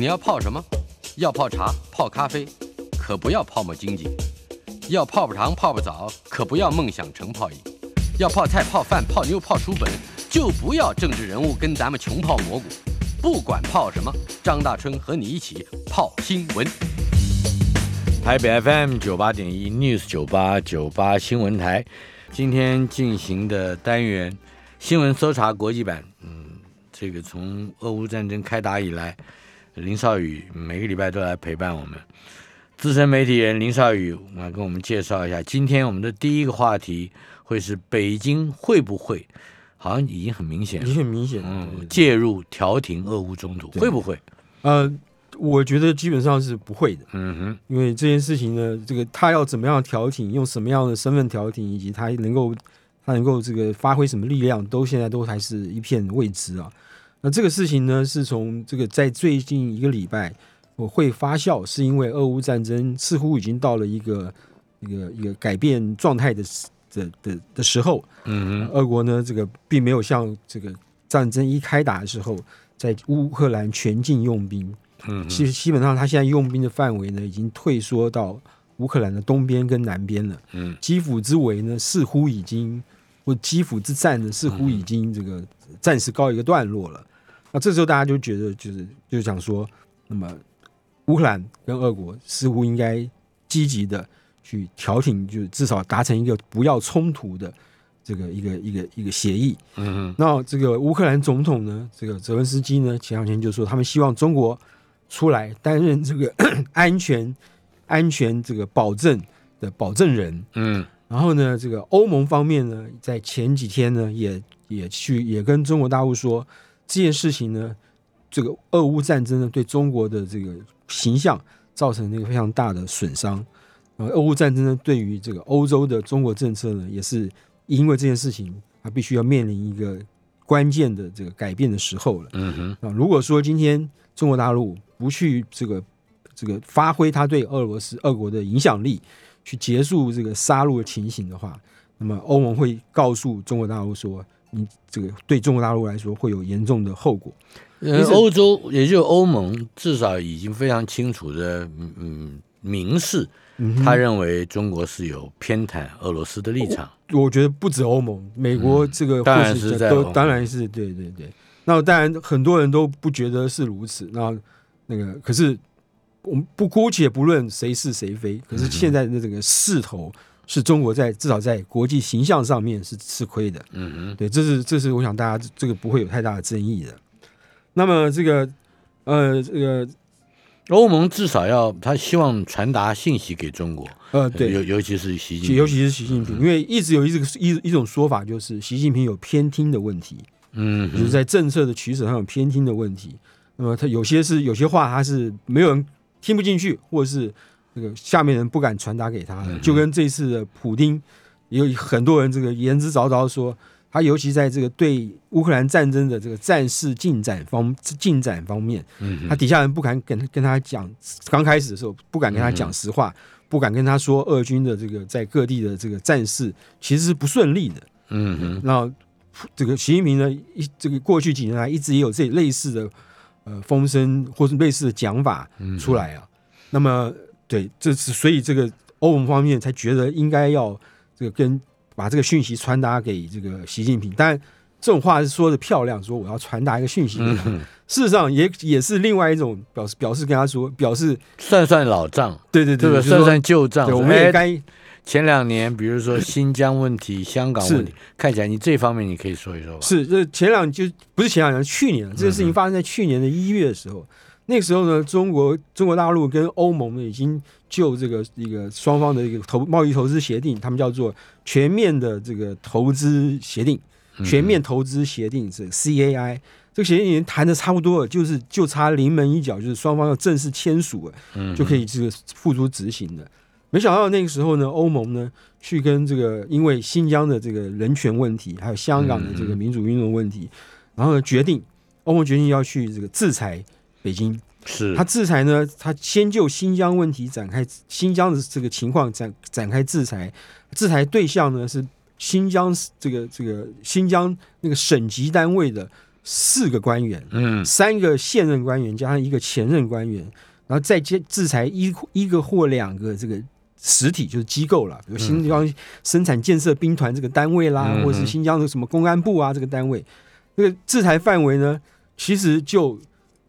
你要泡什么？要泡茶、泡咖啡，可不要泡沫经济；要泡泡糖、泡泡澡，可不要梦想成泡影；要泡菜、泡饭、泡妞、泡书本，就不要政治人物跟咱们穷泡蘑菇。不管泡什么，张大春和你一起泡新闻。台北 FM 九八点一 News 九八九八新闻台，今天进行的单元新闻搜查国际版，嗯，这个从俄乌战争开打以来，林少宇每个礼拜都来陪伴我们。资深媒体人林少宇来跟我们介绍一下，今天我们的第一个话题会是北京会不会，好像已经很明显已，经很明显。嗯，介入调停俄乌冲突，会不会？呃，我觉得基本上是不会的，嗯哼，因为这件事情呢，这个他要怎么样调停，用什么样的身份调停，以及他能够他能够这个发挥什么力量，都现在都还是一片未知啊。那这个事情呢，是从这个在最近一个礼拜我会发酵，是因为俄乌战争似乎已经到了一个一个一个改变状态的时的的的时候，嗯哼，俄国呢，这个并没有像这个战争一开打的时候，在乌克兰全境用兵。嗯哼，其实基本上，他现在用兵的范围呢，已经退缩到乌克兰的东边跟南边了。嗯基辅之围呢，似乎已经或基辅之战呢，似乎已经这个暂时告一个段落了。那这时候大家就觉得，就是就想说，那么乌克兰跟俄国似乎应该积极的去调停，就至少达成一个不要冲突的这个一个一个一个协议。嗯嗯，那这个乌克兰总统呢，这个泽文斯基呢，前两天就说他们希望中国出来担任这个 安全安全这个保证的保证人。嗯然后呢，这个欧盟方面呢，在前几天呢，也也去也跟中国大陆说这件事情呢，这个俄乌战争呢，对中国的这个形象造成那个非常大的损伤。呃，俄乌战争呢，对于这个欧洲的中国政策呢，也是因为这件事情，它必须要面临一个关键的这个改变的时候了。嗯哼，啊，如果说今天中国大陆不去这个这个发挥它对俄罗斯、俄国的影响力，去结束这个杀戮的情形的话，那么欧盟会告诉中国大陆说，你这个对中国大陆来说会有严重的后果。呃，欧洲也就欧盟至少已经非常清楚的嗯嗯明示，他认为中国是有偏袒俄罗斯的立场。我觉得不止欧盟，美国这个嗯当然是在当然是对对对。那当然很多人都不觉得是如此。那那个可是我们不姑且不论谁是谁非，可是现在的这个势头是中国在至少在国际形象上面是吃亏的。嗯嗯，对，这是这是我想大家这个不会有太大的争议的。那么这个呃这个欧盟至少要他希望传达信息给中国，呃对，尤尤其是习近平，尤其是习近平，因为一直有一这个一一种说法，就是习近平有偏听的问题。嗯，就是在政策的取舍上有偏听的问题。那么他有些是有些话他是没有人听不进去，或者是那个下面人不敢传达给他的，就跟这次的普丁，也有很多人这个言之凿凿说，他尤其在这个对乌克兰战争的这个战事进展方进展方面，嗯他底下人不敢跟跟他讲，刚开始的时候不敢跟他讲实话，不敢跟他说俄军的这个在各地的这个战事其实是不顺利的。嗯哼，那这个习近平呢，一这个过去几年来一直也有这类似的呃风声或是类似的讲法出来啊。那么对，这是所以这个欧盟方面才觉得应该要这个跟把这个讯息传达给这个习近平。当然，这种话是说的漂亮，说我要传达一个讯息。事实上也也是另外一种表示，表示跟他说，表示算算老账，对对对，算算旧账，对，我们也该前两年，比如说新疆问题、香港问题，看起来你这方面你可以说一说吧。是，这前两就不是前两年，去年这个事嗯情发生在去年的一月的时候，那个时候呢，中国中国大陆跟欧盟呢已经就这个一个双方的一个投贸易投资协定，他们叫做全面的这个投资协定，嗯全面投资协定是 CAI。这个协定已经谈的差不多了，就是就差临门一脚，就是双方要正式签署了，嗯就可以这个付诸执行的。没想到那个时候呢，欧盟呢去跟这个因为新疆的这个人权问题，还有香港的这个民主运动问题，然后呢决定欧盟决定要去这个制裁北京。是。他制裁呢，他先就新疆问题展开新疆的这个情况展展开制裁，制裁对象呢是新疆这个这个新疆那个省级单位的四个官员，嗯。三个现任官员加上一个前任官员，然后再接制裁一一个或两个这个实体，就是机构了，比如新疆生产建设兵团这个单位啦，嗯或者是新疆的什么公安部啊这个单位，这个制裁范围呢，其实就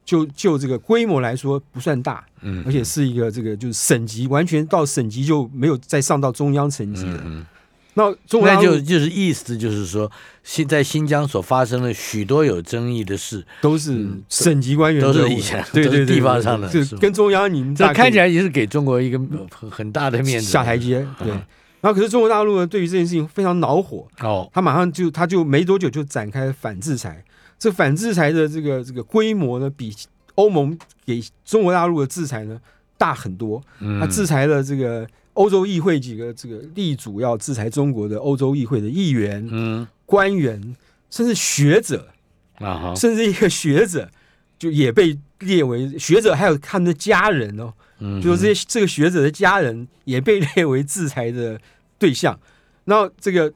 就就这个规模来说不算大，嗯，而且是一个这个就是省级，完全到省级就没有再上到中央层级了。嗯，那中国大那陆就就是意思就是说，新在新疆所发生的许多有争议的事，都是省级官员嗯都是以前对对地方上的就是跟中央你们这看起来也是给中国一个很很大的面子下台阶。对，嗯然后可是中国大陆呢，对于这件事情非常恼火，哦，他马上就他就没多久就展开反制裁。这反制裁的这个这个规模呢，比欧盟给中国大陆的制裁呢大很多。嗯。他制裁了这个欧洲议会几个这个力主要制裁中国的欧洲议会的议员、嗯。官员，甚至学者，啊，甚至一个学者就也被列为学者，还有他们的家人哦，嗯。就是这些这个学者的家人也被列为制裁的对象。然后这个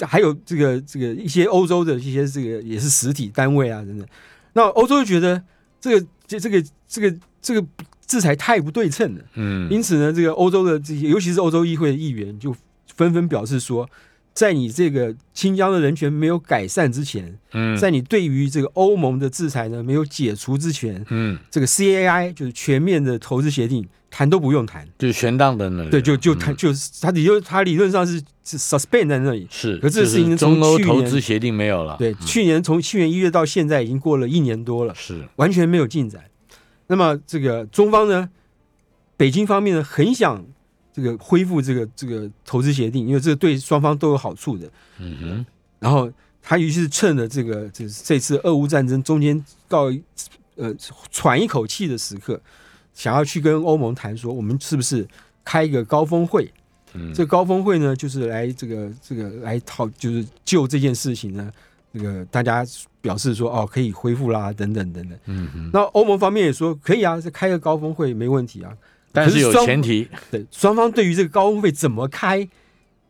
还有这个这个一些欧洲的一些这个也是实体单位啊等等。那欧洲就觉得这个这这个这个这个制裁太不对称了，嗯因此呢，这个欧洲的这些尤其是欧洲议会的议员就纷纷表示说。在你这个新疆的人权没有改善之前，嗯。在你对于这个欧盟的制裁呢没有解除之前，嗯，这个 CAI 就是全面的投资协定，谈都不用谈，就悬荡在那里，对，就就嗯。谈就是它理论它理论上是是 suspend 在那里，是，可是这个事情就是从中欧去年投资协定没有了，对，去年从去年一月到现在已经过了一年多了，是，完全没有进展。那么这个中方呢，北京方面呢很想这个恢复这个这个投资协定，因为这个对双方都有好处的。嗯哼，然后他于是趁着这个这这次俄乌战争中间告呃喘一口气的时刻，想要去跟欧盟谈说，我们是不是开一个高峰会？嗯这个高峰会呢，就是来这个这个来讨，就是就这件事情呢，这个大家表示说哦可以恢复啦，等等等等。嗯哼，那欧盟方面也说可以啊，这开个高峰会没问题啊。但是有前提，对，双方对于这个高峰会怎么开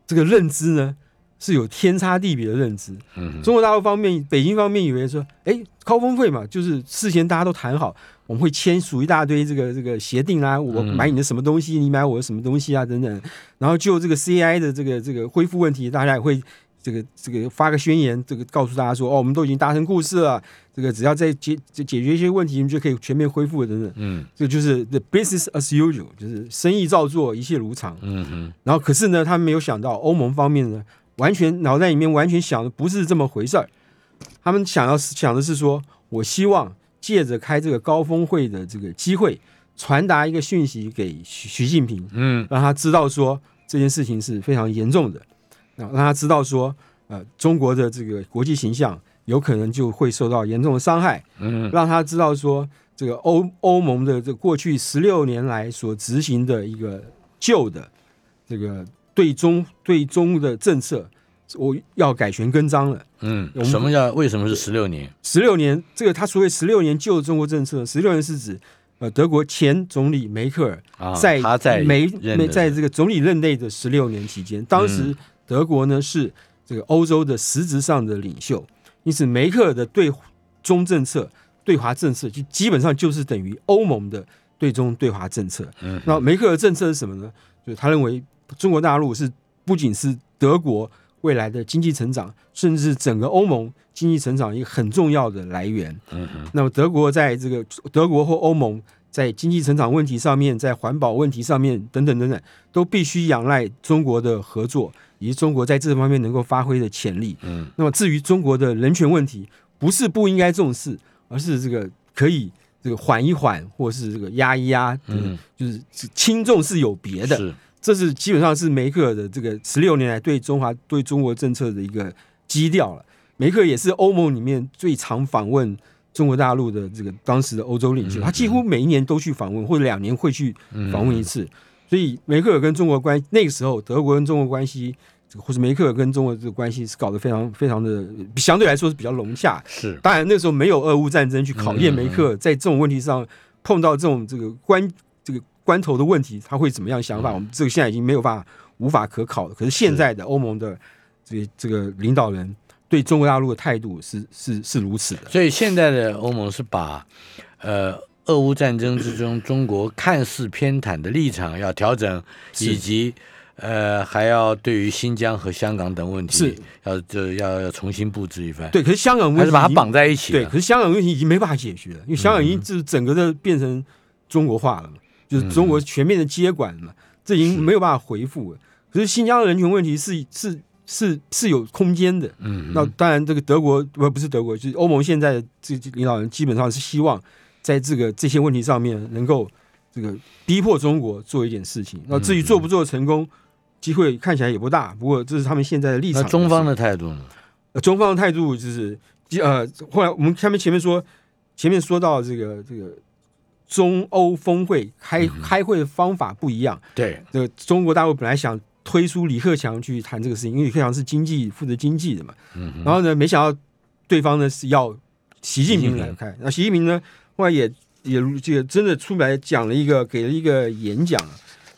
这个认知呢，是有天差地别的认知。嗯，中国大陆方面，北京方面以为说，哎，高峰会嘛，就是事先大家都谈好，我们会签署一大堆这个这个协定啊，我嗯买你的什么东西，你买我的什么东西啊，等等。然后就这个 CI 的这个这个恢复问题，大家也会这个这个发个宣言，这个告诉大家说，哦，我们都已经达成共识了，这个只要再解解解决一些问题，我们就可以全面恢复了等等。嗯这就是 the business as usual，就是生意照做，一切如常。嗯哼，然后可是呢，他们没有想到欧盟方面呢，完全脑袋里面完全想的不是这么回事儿。他们想要想的是说，我希望借着开这个高峰会的这个机会，传达一个讯息给习习近平，嗯让他知道说这件事情是非常严重的，让让他知道说，呃，中国的这个国际形象有可能就会受到严重的伤害。嗯让他知道说，这个欧欧盟的这过去十六年来所执行的一个旧的这个对中对中的政策，我要改弦更张了。嗯什么叫为什么是十六年？十六年，这个他所谓十六年旧的中国政策，十六年是指呃德国前总理梅克尔啊，在他在梅梅在这个总理任内的十六年期间，当时嗯德国呢是这个欧洲的实质上的领袖，因此梅克尔的对中政策、对华政策，就基本上就是等于欧盟的对中对华政策。嗯那梅克尔政策是什么呢？就是他认为中国大陆是不仅是德国未来的经济成长，甚至是整个欧盟经济成长一个很重要的来源。嗯哼，那么德国在这个德国或欧盟在经济成长问题上面，在环保问题上面等等等等，都必须仰赖中国的合作，以及中国在这方面能够发挥的潜力。嗯那么至于中国的人权问题，不是不应该重视，而是这个可以这个缓一缓，或是这个压一压，嗯，就是轻重是有别的。是，这是基本上是梅克尔的这个十六年来对中华对中国政策的一个基调了。梅克尔也是欧盟里面最常访问中国大陆的这个当时的欧洲领袖，嗯他几乎每一年都去访问，或者两年会去嗯访问一次。所以梅克尔跟中国关那个时候，德国跟中国关系，这个或者梅克尔跟中国这个关系是搞得非常非常的相对来说是比较融洽。是，当然那时候没有俄乌战争去考验嗯梅克尔在这种问题上碰到这种这个关这个关头的问题，他会怎么样想法？嗯我们这个现在已经没有办法无法可考了。可是现在的欧盟的这个这个领导人对中国大陆的态度是是是如此的。所以现在的欧盟是把呃俄乌战争之中中国看似偏袒的立场要调整，以及呃还要对于新疆和香港等问题是。要这要要重新布置一番，对，可是香港问题还是把它绑在一起对，可是香港问题已经没办法解决了，因为香港已经就是整个的变成中国化了嘛，就是中国全面的接管了嘛，这已经没有办法回复了。可是新疆的人权问题是是是是有空间的。嗯，那当然，这个德国不不是德国，就是欧盟现在的这这领导人基本上是希望在这个这些问题上面能够这个逼迫中国做一点事情。那至于做不做成功，机会看起来也不大。不过这是他们现在的立场。那中方的态度呢？呃，中方的态度就是，呃，后来我们下面前面说，前面说到这个这个中欧峰会开开会的方法不一样。对，这个中国大陆本来想推出李克强去谈这个事情，因为李克强是经济负责经济的嘛。嗯然后呢，没想到对方呢是要习近平习近平来开，那习近平呢后来也也这个真的出来讲了一个给了一个演讲，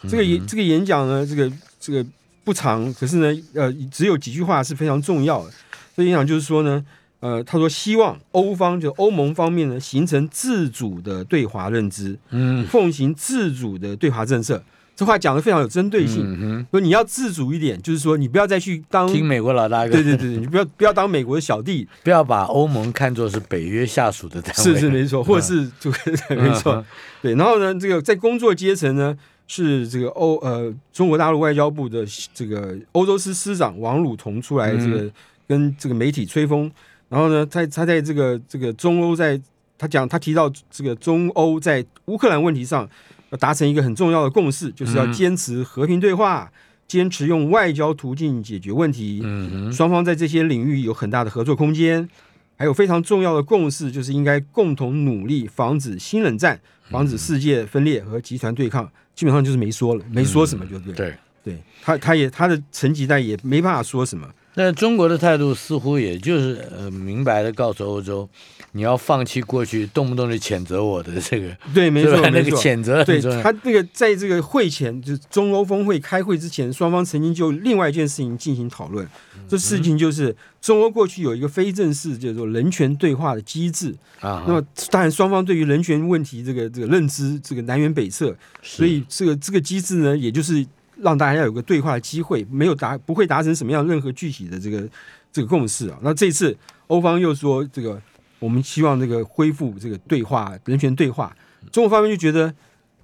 这个演这个演讲呢，这个这个不长，可是呢，呃，只有几句话是非常重要的。这演讲就是说呢，呃，他说希望欧方就欧盟方面呢形成自主的对华认知，嗯奉行自主的对华政策。这话讲的非常有针对性，嗯说你要自主一点，就是说你不要再去当，听美国老大哥，对对对，你不要不要当美国的小弟，不要把欧盟看作是北约下属的单位，是是没错，或者是就没错。嗯，对。然后呢，这个在工作阶层呢是这个欧呃中国大陆外交部的这个欧洲司司长王鲁彤出来这嗯。个跟这个媒体吹风，然后呢，他他在这个这个中欧在他讲他提到这个中欧在乌克兰问题上要达成一个很重要的共识，就是要嗯坚持和平对话，坚持用外交途径解决问题。嗯，双方在这些领域有很大的合作空间，还有非常重要的共识，就是应该共同努力防止新冷战，防止世界分裂和集团对抗。基本上就是没说了，没说什么就对。对。对他，他也他的成绩单也没办法说什么。那中国的态度似乎也就是呃明白的告诉欧洲，你要放弃过去动不动就谴责我的 这个，对，没错。那个谴责对。他那个在这个会前，就是中欧峰会开会之前，双方曾经就另外一件事情进行讨论。这事情就是中欧过去有一个非正式叫做人权对话的机制，啊，那么当然双方对于人权问题这个这个认知这个南辕北辙，所以这个这个机制呢，也就是让大家要有个对话的机会，没有达不会达成什么样任何具体的这个这个共识啊。那这次欧方又说这个我们希望这个恢复这个对话人权对话，中国方面就觉得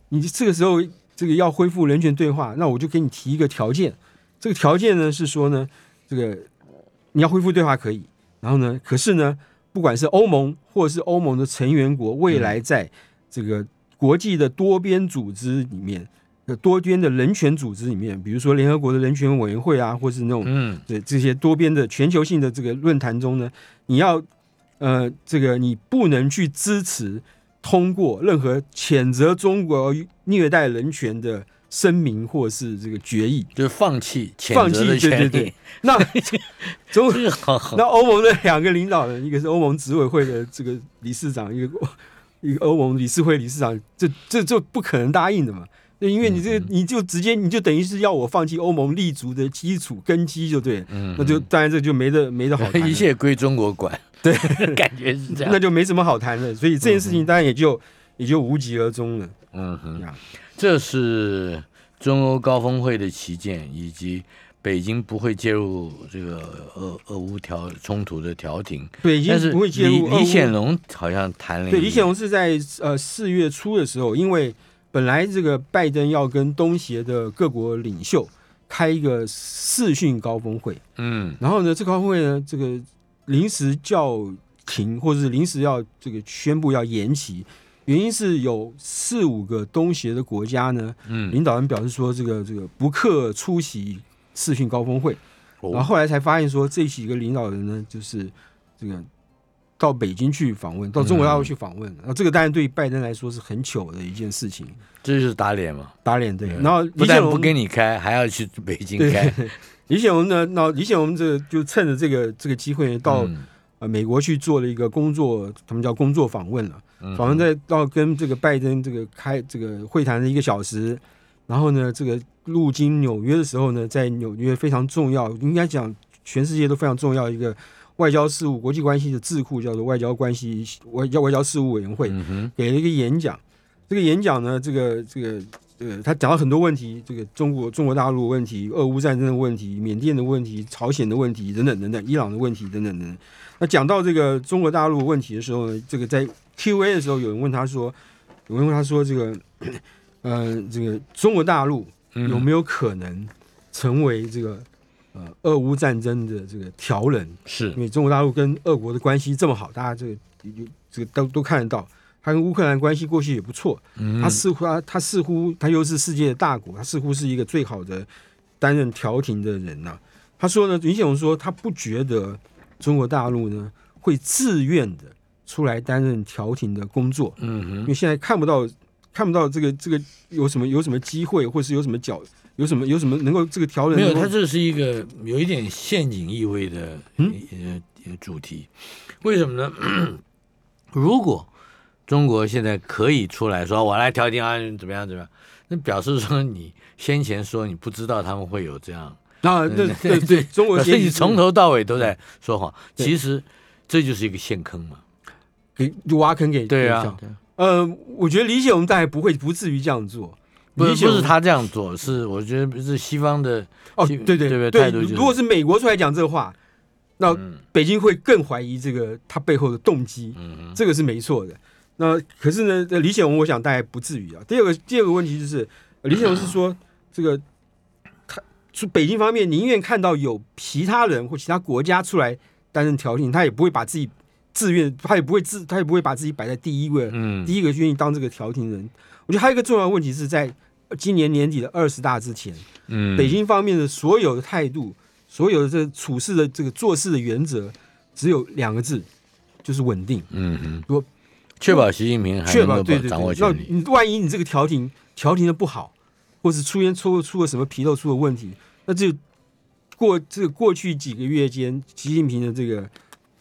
你这个时候这个要恢复人权对话，那我就给你提一个条件，这个条件呢是说呢这个你要恢复对话可以，然后呢可是呢不管是欧盟或者是欧盟的成员国，未来在这个国际的多边组织里面，呃，多边的人权组织里面，比如说联合国的人权委员会啊，或是那种嗯对这些多边的全球性的这个论坛中呢，你要呃，这个你不能去支持通过任何谴责中国虐待人权的声明或是这个决议，就是放弃谴放弃对对对，那 中那欧盟的两个领导人，一个是欧盟执委会的这个理事长，一个一个欧盟理事会理事长，这这这不可能答应的嘛。对因为你这个你就直接你就等于是要我放弃欧盟立足的基础根基，就对，嗯那就当然这就没得没得好谈，一切归中国管，对，感觉是这样那。就没什么好谈的。所以这件事情当然也就也就无疾而终了。嗯哼呀，这是中欧高峰会的旗舰，以及北京不会介入这个俄俄乌调冲突的调停。对，已但是不会介入李李显龙好像谈了一，对，李显龙是在呃四月初的时候，因为本来这个拜登要跟东协的各国领袖开一个视讯高峰会，嗯。然后呢，这个高峰会呢，这个临时叫停，或者是临时要这个宣布要延期，原因是有四五个东协的国家呢，嗯，领导人表示说这个这个不克出席视讯高峰会，然后哦后来才发现说这几个领导人呢，就是这个到北京去访问，到中国大陆去访问，然后这个当然对拜登来说是很糗的一件事情，这就是打脸嘛。打脸对。对。然后不但不李显龙给你开，还要去北京开，李显龙呢，那李显龙这就趁着这个这个机会到、嗯。呃美国去做了一个工作，他们叫工作访问了，嗯。访问在到跟这个拜登这个开这个会谈的一个小时，然后呢，这个路经纽约的时候呢，在纽约非常重要，应该讲全世界都非常重要一个外交事务、国际关系的智库，叫做外交关系外交外交事务委员会，嗯，给了一个演讲。这个演讲呢，这个这个呃，他讲了很多问题，这个中国中国大陆的问题、俄乌战争的问题、缅甸的问题、朝鲜的问题等等等等，伊朗的问题等等等等。那讲到这个中国大陆问题的时候呢，这个在 Q&A 的时候，有人问他说，有人问他说，这个呃，这个中国大陆嗯有没有可能成为这个呃俄乌战争的这个调人？是。因为中国大陆跟俄国的关系这么好，大家这个有这个都都看得到，他跟乌克兰关系过去也不错，嗯。他似乎他他似乎他又是世界的大国，他似乎是一个最好的担任调停的人呐、他说呢，林显荣说他不觉得中国大陆呢会自愿的出来担任调停的工作，嗯哼。因为现在看不到看不到这个这个有什么有什么机会，或是有什么角有什么有什么能够这个调人没有，它这是一个有一点陷阱意味的嗯呃呃主题。为什么呢？如果中国现在可以出来说我来调停啊，怎么样怎么样，那表示说你先前说你不知道他们会有这样，啊，对对对，中国表示先你从头到尾都在说谎。其实这就是一个陷坑嘛。给挖坑给对啊，呃，我觉得理解我们大概不会不至于这样做，不是他这样做，是我觉得是西方的哦，对对对对对态度就是如果是美国出来讲这话，那嗯北京会更怀疑这个他背后的动机，嗯这个是没错的。那可是呢，呃李显龙我想大概不至于啊。第二个第二个问题就是，呃李显龙是说这个他是北京方面宁愿看到有其他人或其他国家出来担任调停，他也不会把自己自愿，他也不会自他也不会把自己摆在第一位，嗯第一个愿意当这个调停人。我觉得还有一个重要的问题是在今年年底的二十大之前，嗯，北京方面的所有的态度，所有的这处事的这个做事的原则，只有两个字，就是稳定。嗯哼，我确保习近平还确能够保对对掌握对，那权力。你万一你这个调停调停的不好，或是出现出出了什么纰漏出了问题，那这过这个过去几个月间，习近平的这个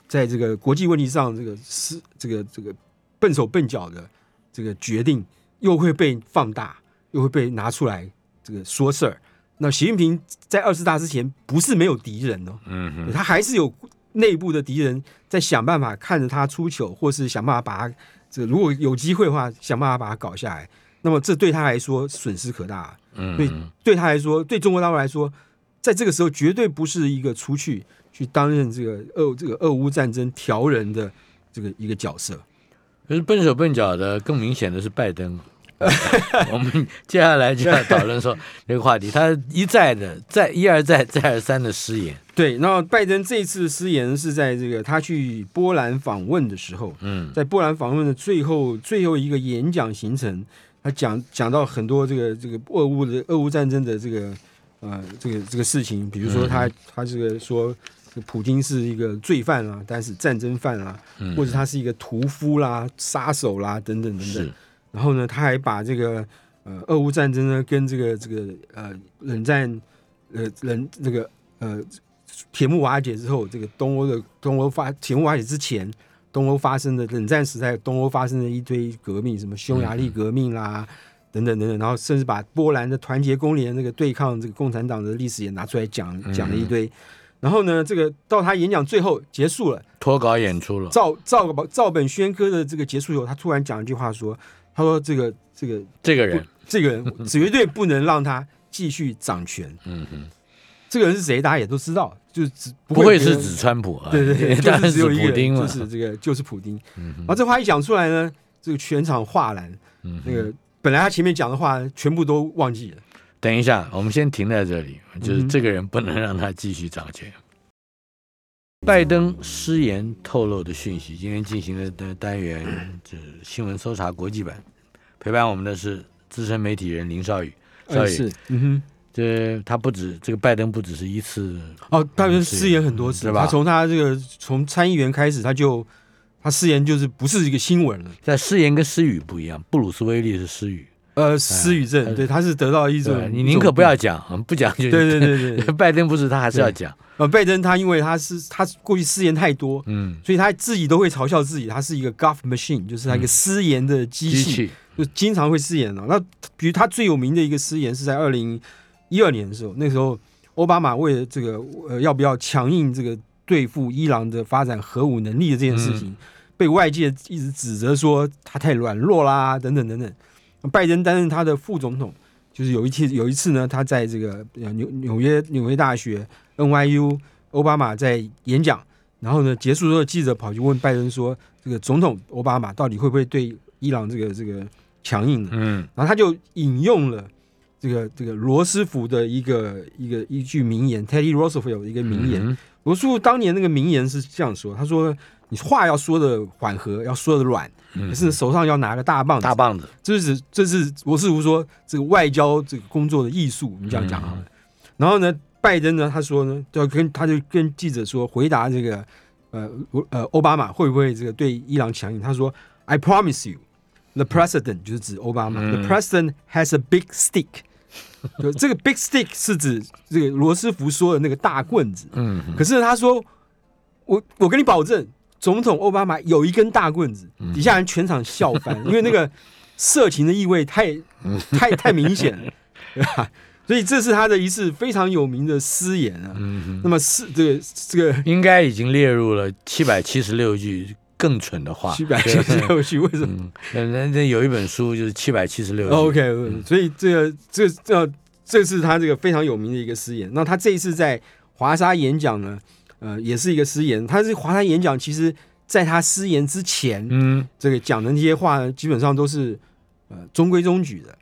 在这个国际问题上这个是这个这个笨手笨脚的这个决定，又会被放大，又会被拿出来这个说事儿。那习近平在二十大之前不是没有敌人哦，嗯哼，他还是有内部的敌人在想办法看着他出糗，或是想办法把他这个如果有机会的话，想办法把他搞下来。那么这对他来说损失可大，对嗯对对他来说，对中国大陆来说，在这个时候绝对不是一个出去去担任这个俄这个俄乌战争调人的这个一个角色。可是笨手笨脚的，更明显的是拜登。我们接下来就要讨论说 这个话题，他一再的再一而再再而三的失言。对，那拜登这次的失言是在这个他去波兰访问的时候，嗯在波兰访问的最后最后一个演讲行程，他讲讲到很多这个这个俄乌的俄乌战争的这个呃这个这个事情，比如说他、他这个说普京是一个罪犯啊，但是战争犯啊，嗯或者他是一个屠夫啦、杀手啦等等等等是。然后呢，他还把这个呃俄乌战争呢跟这个这个呃冷战呃冷这个呃铁幕瓦解之后，这个东欧的东欧发铁幕瓦解之前，东欧发生的冷战时代，东欧发生的一堆革命，什么匈牙利革命啦。等等等等，然后甚至把波兰的团结公联那个对抗这个共产党的历史也拿出来讲讲了一堆，然后呢，这个到他演讲最后结束了，脱稿演出了。照照个照本宣科的这个结束以后，他突然讲一句话说：“他说这个这个这个人，这个人 绝对不能让他继续掌权。嗯哼，这个人是谁，大家也都知道，就是只不不会是指川普啊？对对对，当然就是只有一个丁了。就是这个就是普丁。嗯然后这话一讲出来呢，这个全场哗然。嗯那个本来他前面讲的话全部都忘记了。等一下，我们先停在这里，就是这个人不能让他继续掌权。拜登失言透露的讯息，今天进行的的单元 这新闻搜查国际版，陪伴我们的是资深媒体人林少宇。少宇，嗯哼。这他不止这个拜登不只是一次，哦，他们失言很多次，对吧他从他这个从参议员开始，他就他失言就是不是一个新闻了。在失言跟失语不一样，布鲁斯威利是失语，呃，失语症，呃对，他是得到一种，你宁可不要讲，不讲就对对对对，拜登不是他还是要讲，呃，拜登他因为他是他过去失言太多，嗯，所以他自己都会嘲笑自己，他是一个 guff machine，就是他一个失言的机器，就经常会失言了。那比如他最有名的一个失言是在二零一二年的时候，那时候奥巴马为了这个呃要不要强硬这个对对付伊朗的发展核武能力的这件事情，被外界一直指责说他太软弱啦，等等等等。拜登担任他的副总统，就是有一次有一次呢，他在这个呃纽纽约纽约大学 NYU，奥巴马在演讲，然后呢结束之后，记者跑去问拜登说，这个总统奥巴马到底会不会对伊朗这个这个强硬呢？嗯然后他就引用了这个这个罗斯福的一个一个一句名言，Teddy Roosevelt 的一个名言。嗯罗斯福当年那个名言是这样说：他说，你话要说的缓和，要说的软，可是手上要拿个大棒子。大棒子，这是这是罗斯福说这个外交这个工作的艺术，我们这样讲好了。然后呢，拜登呢，他说呢，就要跟他就跟记者说，回答这个呃呃奥巴马会不会这个对伊朗强硬？他说，I promise you。The president 就是指奥巴马、嗯 The president has a big stick，就这个 big stick 是指这个罗斯福说的那个大棍子。嗯可是他说，我我跟你保证，总统奥巴马有一根大棍子，底下人全场笑翻，因为那个色情的意味太太 太明显了，对吧？所以这是他的一次非常有名的私言啊。嗯那么是这个这个应该已经列入了七百七十六句更蠢的话。七百七十六句，为什么？嗯，那那那有一本书就是七百七十六。OK，所以这个这这这是他这个非常有名的一个诗言。那他这一次在华沙演讲呢，呃，也是一个失言。他是华山演讲，其实在他失言之前，嗯，这个讲的那些话呢，基本上都是呃中规中矩的。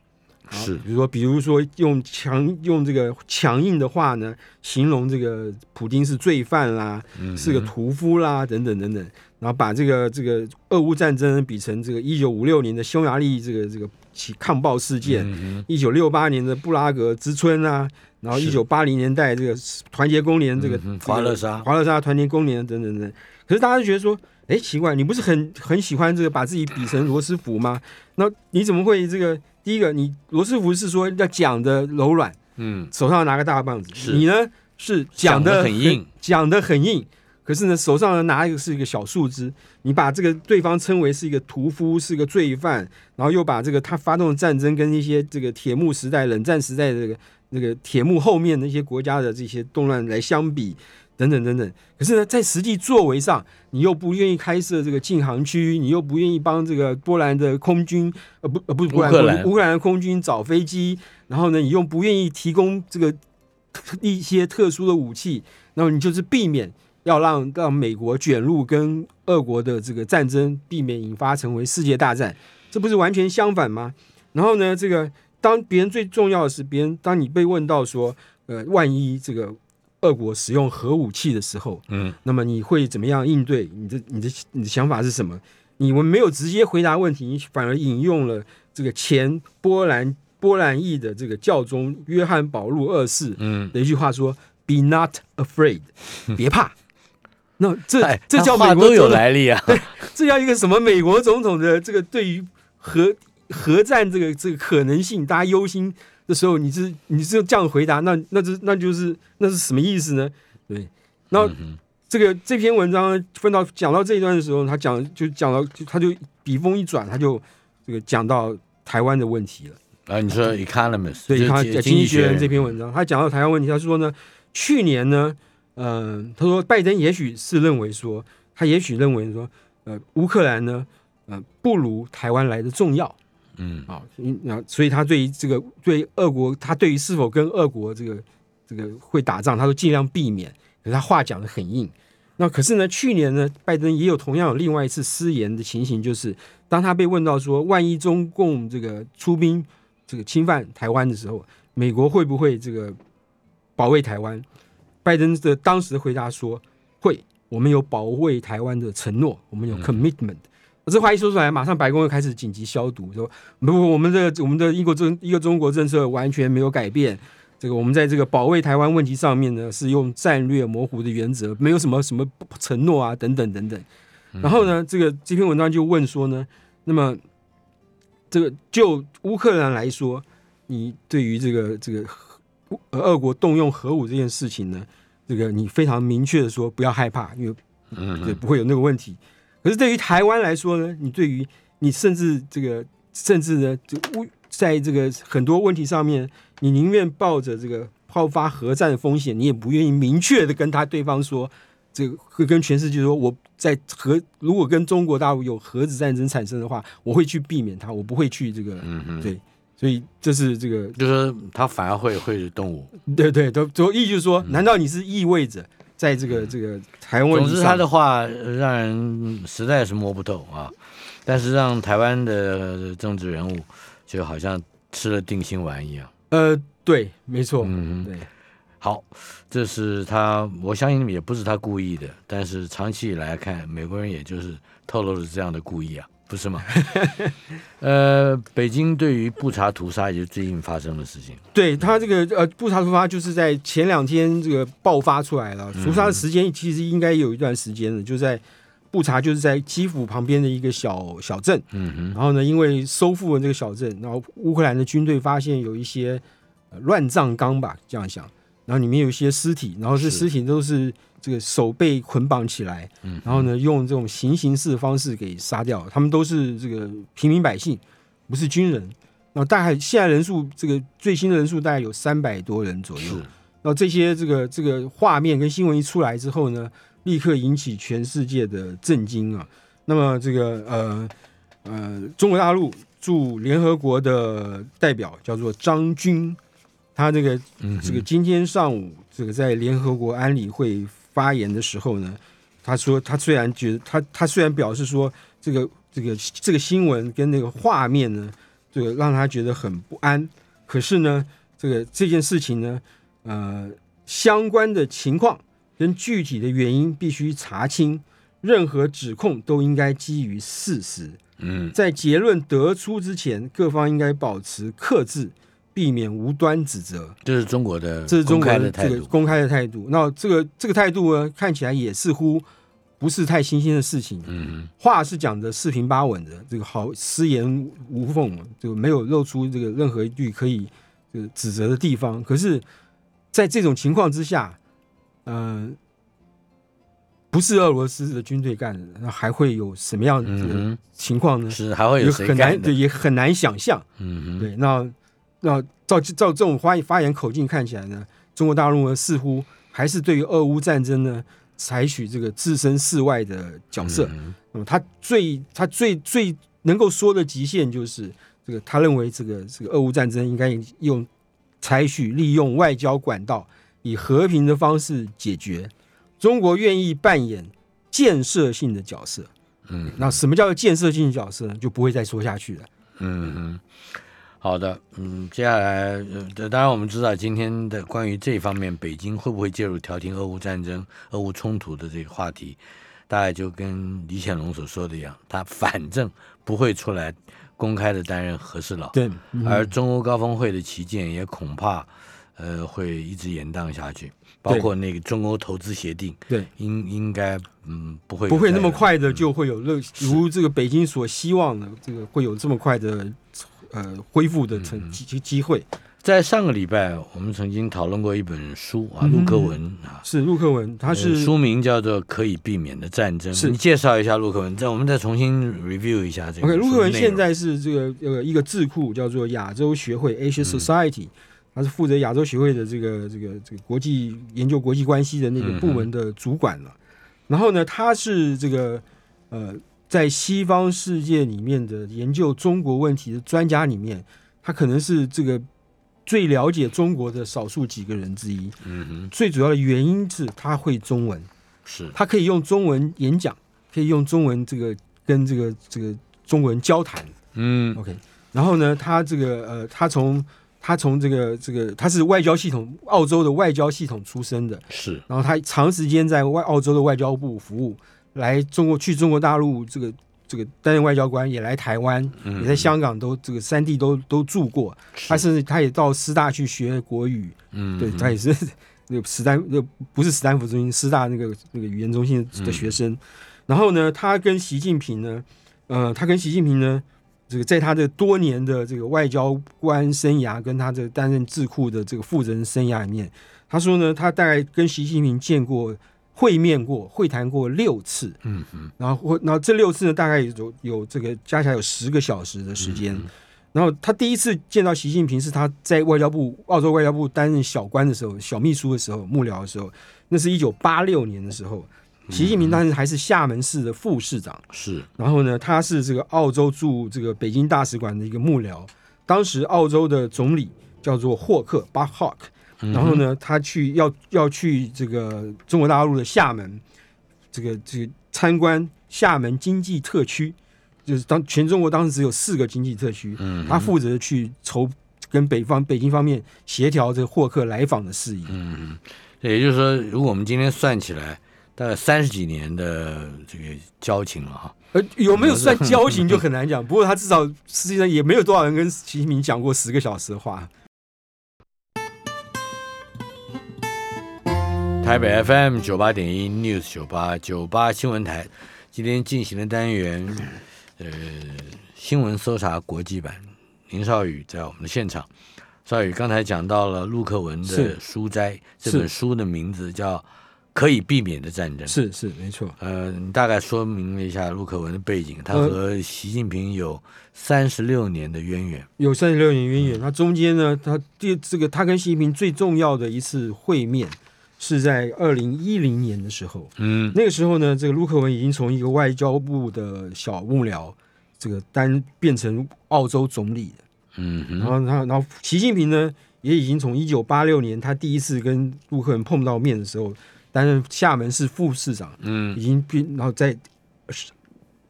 是比如说，比如说用强用这个强硬的话呢，形容这个普京是罪犯啦，嗯是个屠夫啦，等等等等，然后把这个这个俄乌战争比成这个一九五六年的匈牙利这个这个起抗暴事件，嗯一九六八年的布拉格之春啊，然后是一九八零年代这个团结工联这个、华乐沙华乐沙团结工联等等等，可是大家就觉得说，哎，奇怪，你不是很很喜欢这个把自己比成罗斯福吗？那你怎么会这个？第一个，你罗斯福是说要讲的柔软，嗯手上拿个大棒子，是你呢是讲讲的得很硬，讲的很硬。可是呢，手上呢拿一个是一个小树枝，你把这个对方称为是一个屠夫，是一个罪犯，然后又把这个他发动的战争跟一些这个铁幕时代、冷战时代的这个那个铁幕后面那些国家的这些动乱来相比，等等等等。可是呢，在实际作为上，你又不愿意开设这个禁航区，你又不愿意帮这个波兰的空军，呃不呃不是波兰乌克兰乌克兰的空军找飞机，然后呢，你又不愿意提供这个一些特殊的武器，那么你就是避免要让让美国卷入跟俄国的这个战争，避免引发成为世界大战，这不是完全相反吗？然后呢，这个当别人最重要的是，别人当你被问到说，呃，万一这个俄国使用核武器的时候，嗯那么你会怎么样应对？你的你的你的想法是什么？你们没有直接回答问题，你反而引用了这个前波兰波兰裔的这个教宗约翰保禄二世嗯，的一句话说：“Be not afraid，别怕。”那这哎这叫美国总统，来历啊。这叫一个什么美国总统的这个对于核核战这个这个可能性，大家忧心的时候，你是你是这样回答，那那这那就是那是什么意思呢？对，那嗯这个这篇文章分到讲到这一段的时候，他讲就讲到就他就笔锋一转，他就这个讲到台湾的问题了。啊，你说 Economist，对，他经济学人。人这篇文章，他讲到台湾问题，他说呢，去年呢，呃，他说拜登也许是认为说，他也许认为说，呃，乌克兰呢，呃，不如台湾来的重要嗯啊，因那所以他对于这个对俄国，他对于是否跟俄国这个这个会打仗，他都尽量避免，可是他话讲的很硬。那可是呢，去年呢，拜登也有同样有另外一次失言的情形，就是当他被问到说，万一中共这个出兵这个侵犯台湾的时候，美国会不会这个保卫台湾？拜登的当时的回答说会，我们有保卫台湾的承诺，我们有 commitment。这话一说出来，马上白宫又开始紧急消毒，说不不，我们的我们的一国政一个中国政策完全没有改变。这个我们在这个保卫台湾问题上面呢，是用战略模糊的原则，没有什么什么承诺啊，等等等等。然后呢，这个这篇文章就问说呢，那么这个就乌克兰来说，你对于这个这个乌呃俄国动用核武这件事情呢，这个你非常明确的说不要害怕，因为嗯对，不会有那个问题。可是对于台湾来说呢，你对于你甚至这个甚至呢，就乌在这个很多问题上面，你宁愿抱着这个爆发核战的风险，你也不愿意明确的跟他对方说，这个会跟全世界说，我在核如果跟中国大陆有核子战争产生的话，我会去避免它，我不会去这个，嗯哼，对，所以这是这个，就说他反而会会动武。对对，都都意就是说，难道你是意味着在这个这个台湾总之，他的话呃让人实在是摸不透啊。但是让台湾的政治人物就好像吃了定心丸一样。呃，对，没错，嗯哼，对，好，这是他，我相信也不是他故意的，但是长期以来看，美国人也就是透露了这样的故意啊，不是吗？呃，北京对于布查屠杀也是最近发生的事情。对他这个呃布查屠杀就是在前两天这个爆发出来了，屠杀的时间其实应该有一段时间了，就在布查就是在基辅旁边的一个小小镇，嗯哼，然后呢，因为收复了这个小镇，然后乌克兰的军队发现有一些、呃乱葬岗吧，这样想，然后里面有一些尸体，然后这是尸体都是这个手被捆绑起来，嗯然后呢用这种行刑式的方式给杀掉，他们都是这个平民百姓，不是军人。然后大概现在人数，这个最新的人数大概有三百多人左右。是，然后这些这个这个画面跟新闻一出来之后呢，立刻引起全世界的震惊啊。那么这个呃呃，中国大陆驻联合国的代表叫做张军，他这个这个今天上午这个在联合国安理会发言的时候呢，他说他虽然觉得他他虽然表示说这个这个这个新闻跟那个画面呢，这个让他觉得很不安，可是呢，这个这件事情呢，呃，相关的情况跟具体的原因必须查清，任何指控都应该基于事实。嗯在结论得出之前，各方应该保持克制，避免无端指责。这是中国的这是中公国的。这个公开的态度。那这个这个态度呢，看起来也似乎不是太新鲜的事情。嗯话是讲的四平八稳的，这个好失言无缝，就没有露出这个任何一句可以这个指责的地方。可是，在这种情况之下，嗯、不是俄罗斯的军队干的，那还会有什么样的情况呢哼，？是还会有很难对，？也很难想象。嗯哼，对，那那照照这种发发言口径看起来呢，中国大陆呢似乎还是对于俄乌战争呢采取这个置身事外的角色。嗯那么他最他最最能够说的极限就是这个，他认为这个这个俄乌战争应该用采取利用外交管道以和平的方式解决。中国愿意扮演建设性的角色。嗯那什么叫做建设性角色呢？就不会再说下去了。嗯哼，好的，嗯，接下来，呃，当然我们知道今天的关于这方面，北京会不会介入调停俄乌战争、俄乌冲突的这个话题，大概就跟李显龙所说的一样，他反正不会出来公开的担任和事佬，对，嗯。而中欧高峰会的旗舰也恐怕，呃，会一直延宕下去，包括那个中欧投资协定，对，应应该嗯不会不会那么快的就会有热，如这个北京所希望的，这个会有这么快的呃恢复的嗯成机机会。在上个礼拜，我们曾经讨论过一本书啊，嗯陆克文啊，是陆克文，他呃是书名叫做《可以避免的战争》。是你介绍一下陆克文，再我们再重新 review 一下这个 OK，陆克文现在是这个呃一个智库叫做亚洲学会嗯 Asia Society，、他是负责亚洲学会的这个这个这个国际研究国际关系的那个部门的主管了。然后呢，他是这个呃在西方世界里面的研究中国问题的专家里面，他可能是这个最了解中国的少数几个人之一。嗯哼，最主要的原因是他会中文，是。他可以用中文演讲，可以用中文这个跟这个这个中国人交谈。嗯。OK，然后呢，他这个呃，他从他从这个这个他是外交系统澳洲的外交系统出身的，是。然后他长时间在外澳洲的外交部服务，来中国去中国大陆这个这个担任外交官，也来台湾，嗯也在香港都这个三地都都住过，他甚至他也到师大去学国语，嗯对他也是 那个斯坦那不是斯坦福中心，师大那个那个语言中心的学生。然后呢，他跟习近平呢，呃，他跟习近平呢，这个在他的多年的这个外交官生涯，跟他的担任智库的这个负责人生涯里面，他说呢，他大概跟习近平见过、会面过、会谈过六次。嗯嗯然后或然后这六次呢，大概有有这个加起来有十个小时的时间。嗯然后他第一次见到习近平是他在外交部澳洲外交部担任小官的时候，小秘书的时候，幕僚的时候，那是一九八六年的时候。习近平当时还是厦门市的副市长，是，然后呢，他是这个澳洲驻这个北京大使馆的一个幕僚。当时澳洲的总理叫做霍克巴霍克，然后呢，他去要要去这个中国大陆的厦门，这个这个参观厦门经济特区，就是当全中国当时只有四个经济特区，嗯他负责去筹跟北方北京方面协调这个霍克来访的事宜。嗯，也就是说，如果我们今天算起来，大概三十几年的这个交情了哈。呃，有没有算交情就很难讲。不过他至少实际上也没有多少人跟习近平讲过十个小时的话。台北 FM 九八点一 News 九八九八新闻台，今天进行的单元，呃，新闻搜查国际版，林少宇在我们的现场。少宇刚才讲到了陆克文的书斋，这本书的名字叫《可以避免的战争》。是是没错。呃，你大概说明了一下陆克文的背景，他呃和习近平有三十六年的渊源。有三十六年渊源。他中间呢，他第这个他跟习近平最重要的一次会面是在二零一零年的时候。嗯那个时候呢，这个陆克文已经从一个外交部的小幕僚，这个单变成澳洲总理了。嗯然后他，然后习近平呢，也已经从一九八六年他第一次跟陆克文碰到面的时候，担任厦门市副市长，嗯已经变，然后在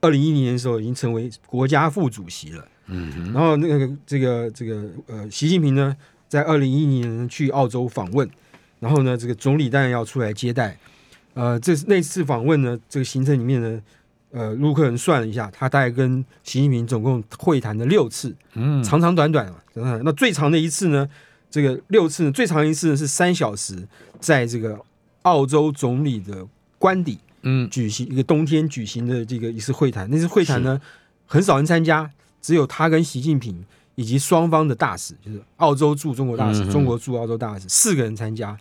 二零一零年的时候已经成为国家副主席了。嗯然后那个这个这个呃，习近平呢，在二零一零年去澳洲访问，然后呢，这个总理当然要出来接待。呃，这那次访问呢，这个行程里面呢，呃，陆克人算了一下，他大概跟习近平总共会谈了六次，嗯长长短短嘛。长长短那最长的一次呢，这个六次呢，最长一次呢是三小时，在这个澳洲总理的官邸嗯举行一个冬天举行的这个一次会谈。那次会谈呢，很少人参加，只有他跟习近平以及双方的大使，就是澳洲驻中国大使、嗯中国驻澳洲大使四个人参加。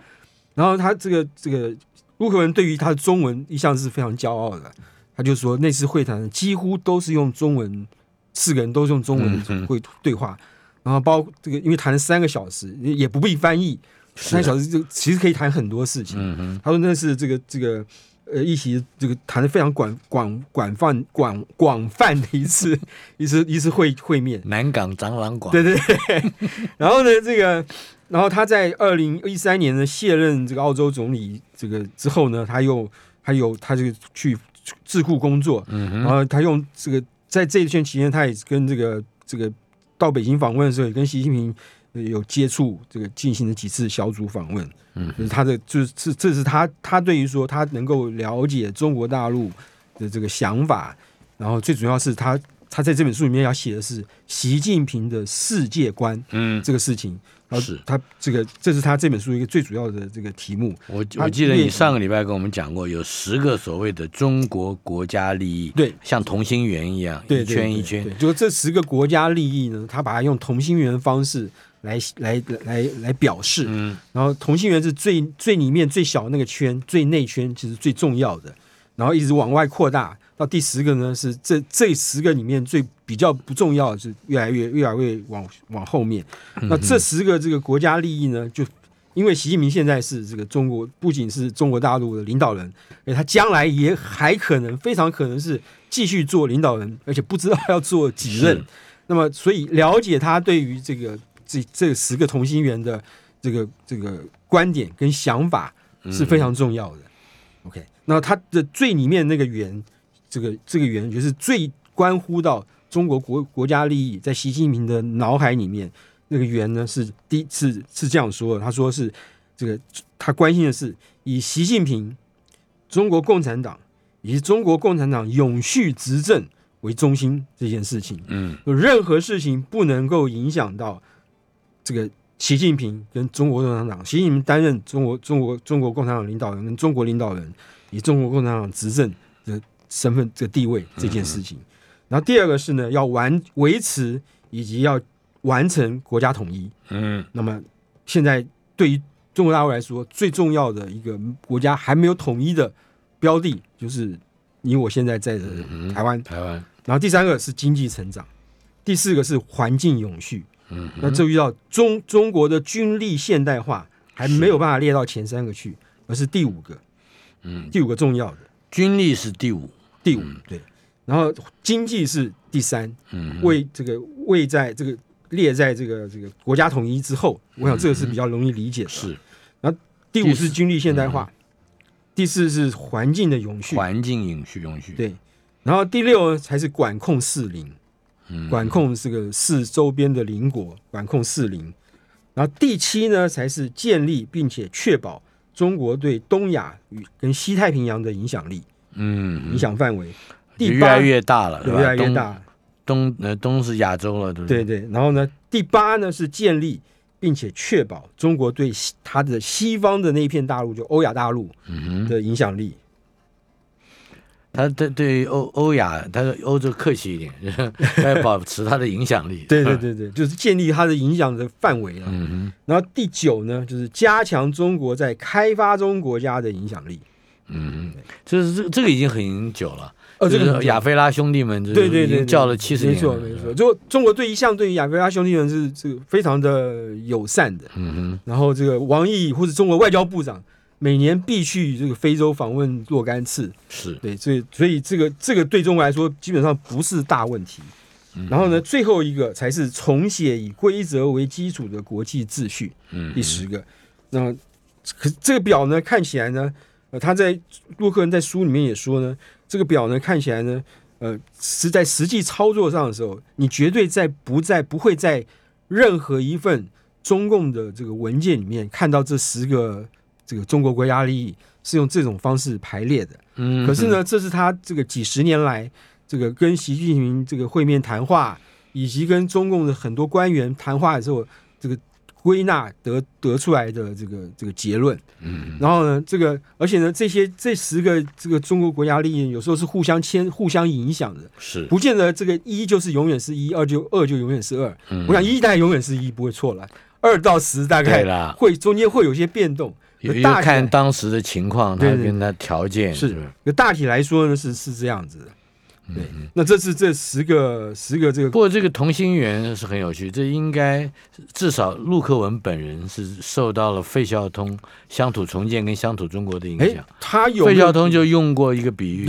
然后他这个这个乌克兰对于他的中文一向是非常骄傲的，他就说那次会谈几乎都是用中文，四个人都是用中嗯文哼会对话，然后包这个因为谈了三个小时，也也不必翻译，三个小时就其实可以谈很多事情。嗯他说那是这个这个呃一起这个谈的非常广广广泛广广泛的一次 一次一次会会面。南港展览馆。对对对，然后呢，这个，然后他在二零一三年呢卸任这个澳洲总理这个之后呢，他又他有他这个去智库工作，嗯然后他用这个在这一段期间，他也跟这个这个到北京访问的时候，也跟习近平呃有接触，这个进行了几次小组访问。嗯就是他的就是这这是他他对于说他能够了解中国大陆的这个想法，然后最主要是他他在这本书里面要写的是习近平的世界观嗯，这个事情。然后是他这个这是他这本书一个最主要的这个题目。我我记得你上个礼拜跟我们讲过，有十个所谓的中国国家利益，对，像同心圆一样，一对对对圈一圈，就这十个国家利益呢，他把它用同心圆的方式来来来来表示。嗯然后同心圆是最最里面最小的那个圈，最内圈其实最重要的，然后一直往外扩大到第十个呢是这这十个里面最比较不重要的，是越来越越来越往往后面。那这十个这个国家利益呢，就因为习近平现在是这个中国不仅是中国大陆的领导人，而他将来也还可能非常可能是继续做领导人，而且不知道要做几任。那么，所以了解他对于这个这这十个同心圆的这个这个观点跟想法是非常重要的。OK，那它的最里面那个圆，这个这个圆就是最关乎到中国国国家利益，在习近平的脑海里面，那个圆呢是第一次是这样说的，他说是这个他关心的是以习近平、中国共产党以及中国共产党永续执政为中心这件事情。嗯有任何事情不能够影响到这个习近平跟中国共产党。习近平担任中国中国中国共产党领导人跟中国领导人以中国共产党执政的身份这个地位这件事情。然后第二个是呢，要完维持以及要完成国家统一。嗯那么现在对于中国大陆来说，最重要的一个国家还没有统一的标的，就是你我现在在的嗯台湾。台湾，然后第三个是经济成长，第四个是环境永续。嗯那注意到中中国的军力现代化，还没有办法列到前三个去，而是第五个，嗯，第五个重要的。军力是第五，第五，对，然后经济是第三，嗯。哼，位这个位在这个列在这个这个国家统一之后，我想这个是比较容易理解的。是。然后第五是军力现代化，第四是环境的永续，环境永续永续，对，然后第六才是管控四邻，嗯管控这个四周边的邻国，管控四邻。然后第七呢，才是建立并且确保中国对东亚与跟西太平洋的影响力、嗯，影响范围。就第八越来越大了，对吧越来越。大，东呃东是亚洲了，对不对对？对。然后呢，第八呢是建立并且确保中国对西它的西方的那一片大陆，就欧亚大陆嗯，的影响力。他对对欧欧亚，他说欧洲客气一点，要保持他的影响力。对对对对，就是建立他的影响的范围啊。嗯哼，然后第九呢，就是加强中国在开发中国家的影响力。嗯哼，就是这这个已经很久了。哦，这个很亚非拉兄弟们，对对对，叫了七十没年没，错没错。就中国对一向对于亚非拉兄弟们是这个非常的友善的。嗯哼，然后这个王毅或者中国外交部长每年必去这个非洲访问若干次，是，对，所以所以这个这个对中国来说基本上不是大问题。嗯然后呢，最后一个才是重写以规则为基础的国际秩序。嗯，第十个。那可这个表呢，看起来呢，呃，他在洛克人在书里面也说呢，这个表呢看起来呢，呃，是在实际操作上的时候，你绝对在不在不会在任何一份中共的这个文件里面看到这十个这个中国国家利益是用这种方式排列的。嗯，可是呢，这是他这个几十年来这个跟习近平这个会面谈话，以及跟中共的很多官员谈话的时候，这个归纳得得出来的这个这个结论。嗯，然后呢，这个而且呢，这些这十个这个中国国家利益有时候是互相牵、互相影响的，是，不见得这个一就是永远是一，二就二就永远是二。嗯我想一大概永远是一，不会错了。二到十大概会中间会有一些变动，有大体要看当时的情况，他跟他条件是？那大体来说呢是是这样子的。对，嗯那这是这十个十个这个不过这个同心圆是很有趣，这应该至少陆克文本人是受到了费孝通乡土重建跟乡土中国的影哎响。，他有费孝通就用过一个比喻，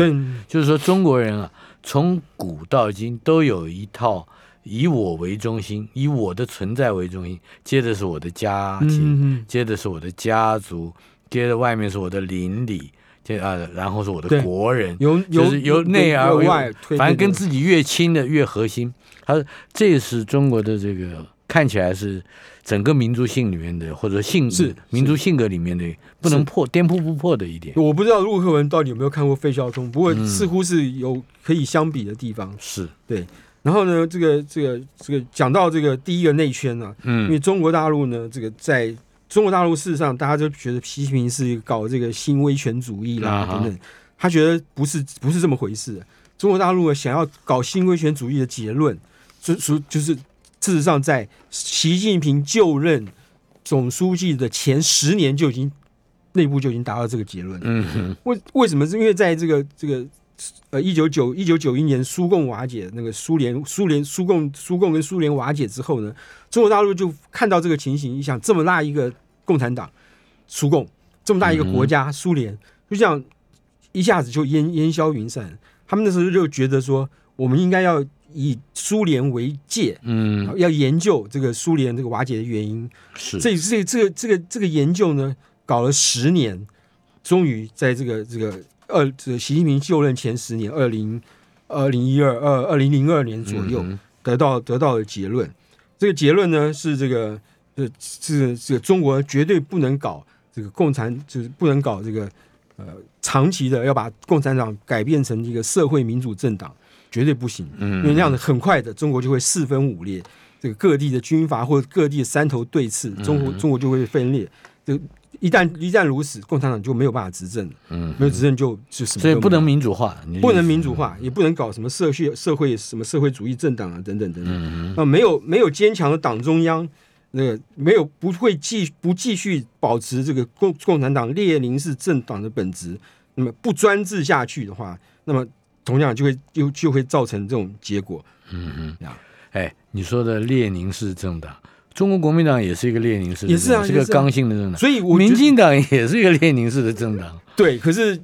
就是说中国人啊，从古到今都有一套以我为中心，以我的存在为中心，接着是我的家庭，接着是我的家族，接着外面是我的邻里，接啊，然后是我的国人，由就是由内而外推，反正跟自己越亲的越核心。他这是中国的这个看起来是整个民族性里面的，或者性是民族性格里面的不能破、颠扑不破的一点。我不知道陆克文到底有没有看过费孝通，不过嗯似乎是有可以相比的地方。是，然后呢，这个这个这个讲到这个第一个内圈呢、因嗯为中国大陆呢，这个在中国大陆事实上大家都觉得习近平是搞这个新威权主义啦啊等等，他觉得不是不是这么回事。中国大陆呢想要搞新威权主义的结论，就是就是事实上在习近平就任总书记的前十年就已经内部就已经达到这个结论了。嗯哼为为什么？是因为在这个这个呃一九九一九九一年苏共瓦解，那个苏联苏联苏共苏共跟苏联瓦解之后呢，中国大陆就看到这个情形，你想这么大一个共产党苏共，这么大一个国家、苏联，就这样一下子就烟烟消云散。他们那时候就觉得说，我们应该要以苏联为界。嗯要研究这个苏联这个瓦解的原因，是这这这个这个这个研究呢，搞了十年，终于在这个这个二这习近平就任前十年，二零二零一二二二零零二年左右，嗯得到得到的结论。这个结论呢是这个呃是这个中国绝对不能搞这个共产，就是不能搞这个呃长期的要把共产党改变成一个社会民主政党，绝对不行。嗯因为那样子很快的，中国就会四分五裂，这个各地的军阀或者各地的山头对峙，中国嗯中国就会分裂。就一旦一旦如此，共产党就没有办法执政了，嗯，没有执政就就什么所以不能民主化，不能民主化，也不能搞什么社会社会什么社会主义政党啊等等等等。嗯那没有没有坚强的党中央，那个没有不会继不继续保持这个共共产党列宁式政党的本质，那么不专制下去的话，那么同样就会就就会造成这种结果。嗯嗯呀，哎，你说的列宁式政党，中国国民党也是一个列宁式的也是个刚性的政党。所以我民进党也是一个列宁式的政党，对，可是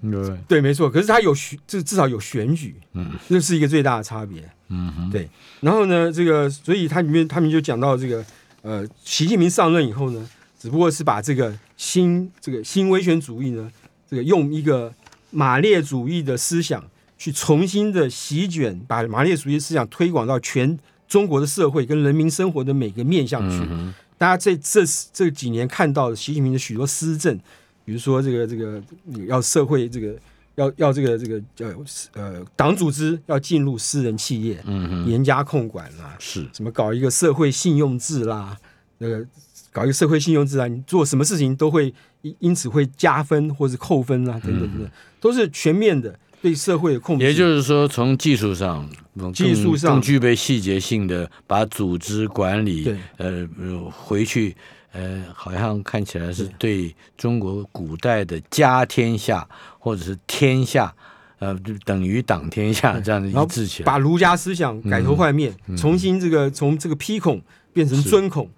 对？没错，可是他有选，这至少有选举，嗯，这是一个最大的差别。嗯哼，对，然后呢，这个所以它里面他们就讲到这个呃，习近平上任以后呢，只不过是把这个新这个新威权主义呢，这个用一个马列主义的思想去重新的席卷，把马列主义思想推广到全中国的社会跟人民生活的每个面向去。嗯，大家在这这几年看到习近平的许多施政，比如说这个这个要社会这个要要这个这个叫呃党组织要进入私人企业，严加控管啦，是，什么搞一个社会信用制啦，那个搞一个社会信用制啊，你做什么事情都会因因此会加分或是扣分啊，等等等等，都是全面的对社会的控制。嗯也就是说，从技术上，更技术上更具备细节性的把组织管理对，呃，呃回去，呃，好像看起来是对中国古代的家天下或者是天下，呃，就等于党天下这样的一致起来。把儒家思想改头换面，嗯重新这个从这个批孔变成尊孔，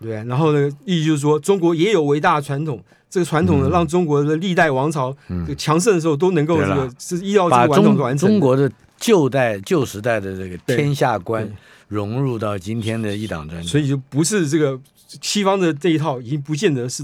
对，然后呢，意义就是说中国也有伟大的传统，这个传统呢，让中国的历代王朝强盛的时候都能够这个是依照这个传统中完成。中国的旧代旧时代的这个天下观融入到今天的一党专制。所以就不是这个西方的这一套，已经不见得是